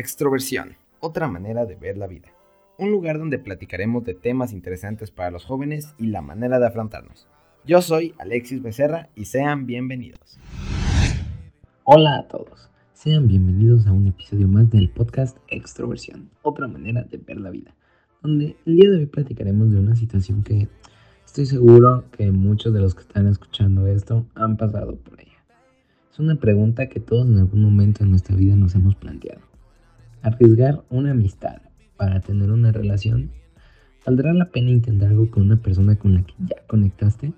Extroversión, otra manera de ver la vida. Un lugar donde platicaremos de temas interesantes para los jóvenes y la manera de afrontarnos. Yo soy Alexis Becerra y sean bienvenidos. Hola a todos, sean bienvenidos a un episodio más del podcast Extroversión, otra manera de ver la vida, donde el día de hoy platicaremos de una situación que estoy seguro que muchos de los que están escuchando esto han pasado por ella. Es una pregunta que todos en algún momento en nuestra vida nos hemos planteado. Arriesgar una amistad para tener una relación, ¿valdrá la pena intentar algo con una persona con la que ya conectaste?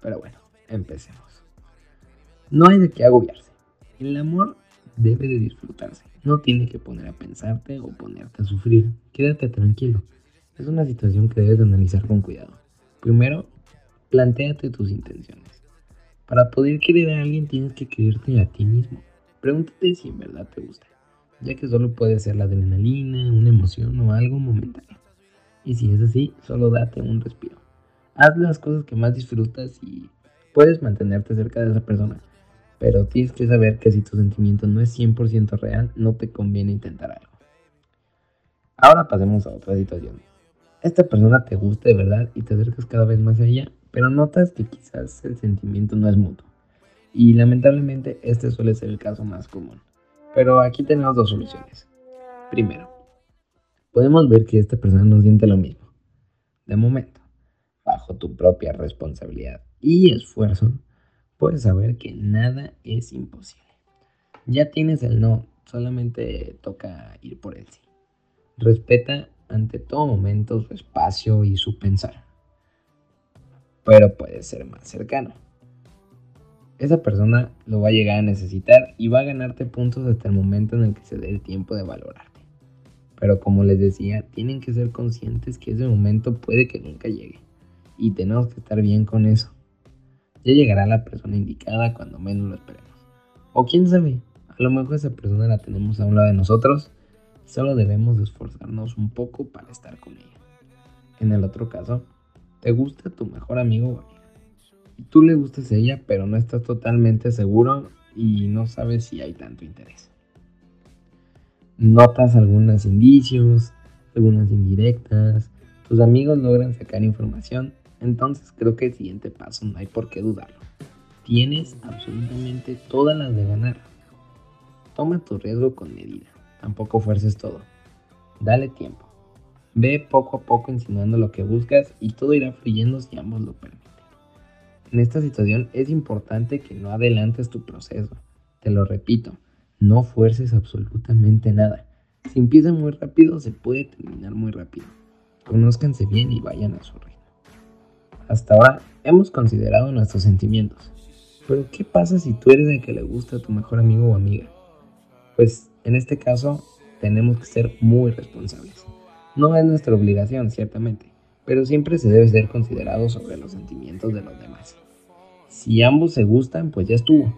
Pero bueno, empecemos. No hay de qué agobiarse. El amor debe de disfrutarse. No tiene que poner a pensarte o ponerte a sufrir. Quédate tranquilo. Es una situación que debes de analizar con cuidado. Primero, planteate tus intenciones. Para poder querer a alguien tienes que quererte a ti mismo. Pregúntate si en verdad te gusta ya que solo puede ser la adrenalina, una emoción o algo momentáneo. Y si es así, solo date un respiro. Haz las cosas que más disfrutas y puedes mantenerte cerca de esa persona. Pero tienes que saber que si tu sentimiento no es 100% real, no te conviene intentar algo. Ahora pasemos a otra situación. Esta persona te gusta de verdad y te acercas cada vez más a ella, pero notas que quizás el sentimiento no es mutuo. Y lamentablemente este suele ser el caso más común. Pero aquí tenemos dos soluciones. Primero, podemos ver que esta persona no siente lo mismo. De momento, bajo tu propia responsabilidad y esfuerzo, puedes saber que nada es imposible. Ya tienes el no, solamente toca ir por el sí. Respeta ante todo momento su espacio y su pensar. Pero puede ser más cercano esa persona lo va a llegar a necesitar y va a ganarte puntos hasta el momento en el que se dé el tiempo de valorarte. Pero como les decía, tienen que ser conscientes que ese momento puede que nunca llegue. Y tenemos que estar bien con eso. Ya llegará la persona indicada cuando menos lo esperemos. O quién sabe, a lo mejor esa persona la tenemos a un lado de nosotros y solo debemos esforzarnos un poco para estar con ella. En el otro caso, ¿te gusta tu mejor amigo o? Tú le gustas a ella, pero no estás totalmente seguro y no sabes si hay tanto interés. Notas algunos indicios, algunas indirectas, tus amigos logran sacar información, entonces creo que el siguiente paso no hay por qué dudarlo. Tienes absolutamente todas las de ganar. Toma tu riesgo con medida, tampoco fuerces todo. Dale tiempo. Ve poco a poco insinuando lo que buscas y todo irá fluyendo si ambos lo permiten. En esta situación es importante que no adelantes tu proceso. Te lo repito, no fuerces absolutamente nada. Si empieza muy rápido, se puede terminar muy rápido. Conózcanse bien y vayan a su ritmo. Hasta ahora hemos considerado nuestros sentimientos. Pero ¿qué pasa si tú eres el que le gusta a tu mejor amigo o amiga? Pues en este caso tenemos que ser muy responsables. No es nuestra obligación, ciertamente, pero siempre se debe ser considerado sobre los sentimientos de los demás. Si ambos se gustan, pues ya estuvo.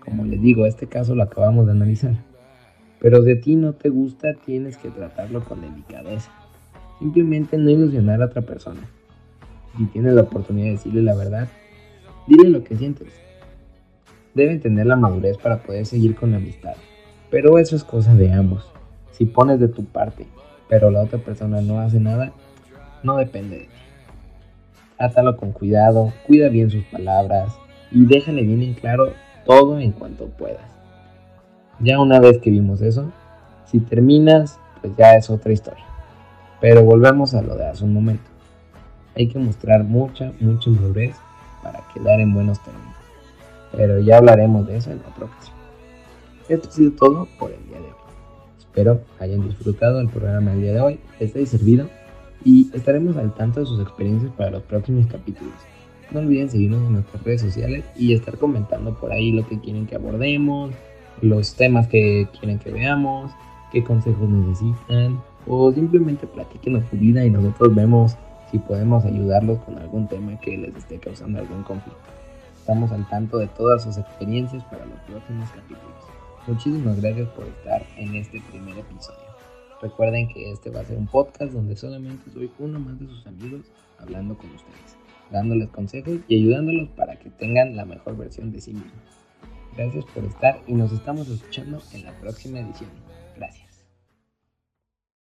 Como les digo, este caso lo acabamos de analizar. Pero si a ti no te gusta, tienes que tratarlo con delicadeza. Simplemente no ilusionar a otra persona. Si tienes la oportunidad de decirle la verdad, dile lo que sientes. Deben tener la madurez para poder seguir con la amistad. Pero eso es cosa de ambos. Si pones de tu parte, pero la otra persona no hace nada, no depende de ti. Trátalo con cuidado, cuida bien sus palabras y déjale bien en claro todo en cuanto puedas. Ya una vez que vimos eso, si terminas, pues ya es otra historia. Pero volvemos a lo de hace un momento. Hay que mostrar mucha, mucha madurez para quedar en buenos términos. Pero ya hablaremos de eso en otra ocasión. Esto ha sido todo por el día de hoy. Espero hayan disfrutado el programa del día de hoy, les haya servido y estaremos al tanto de sus experiencias para los próximos capítulos. No olviden seguirnos en nuestras redes sociales y estar comentando por ahí lo que quieren que abordemos, los temas que quieren que veamos, qué consejos necesitan o simplemente platiquen su vida y nosotros vemos si podemos ayudarlos con algún tema que les esté causando algún conflicto. Estamos al tanto de todas sus experiencias para los próximos capítulos. Muchísimas gracias por estar en este primer episodio. Recuerden que este va a ser un podcast donde solamente soy uno más de sus amigos hablando con ustedes, dándoles consejos y ayudándolos para que tengan la mejor versión de sí mismos. Gracias por estar y nos estamos escuchando en la próxima edición.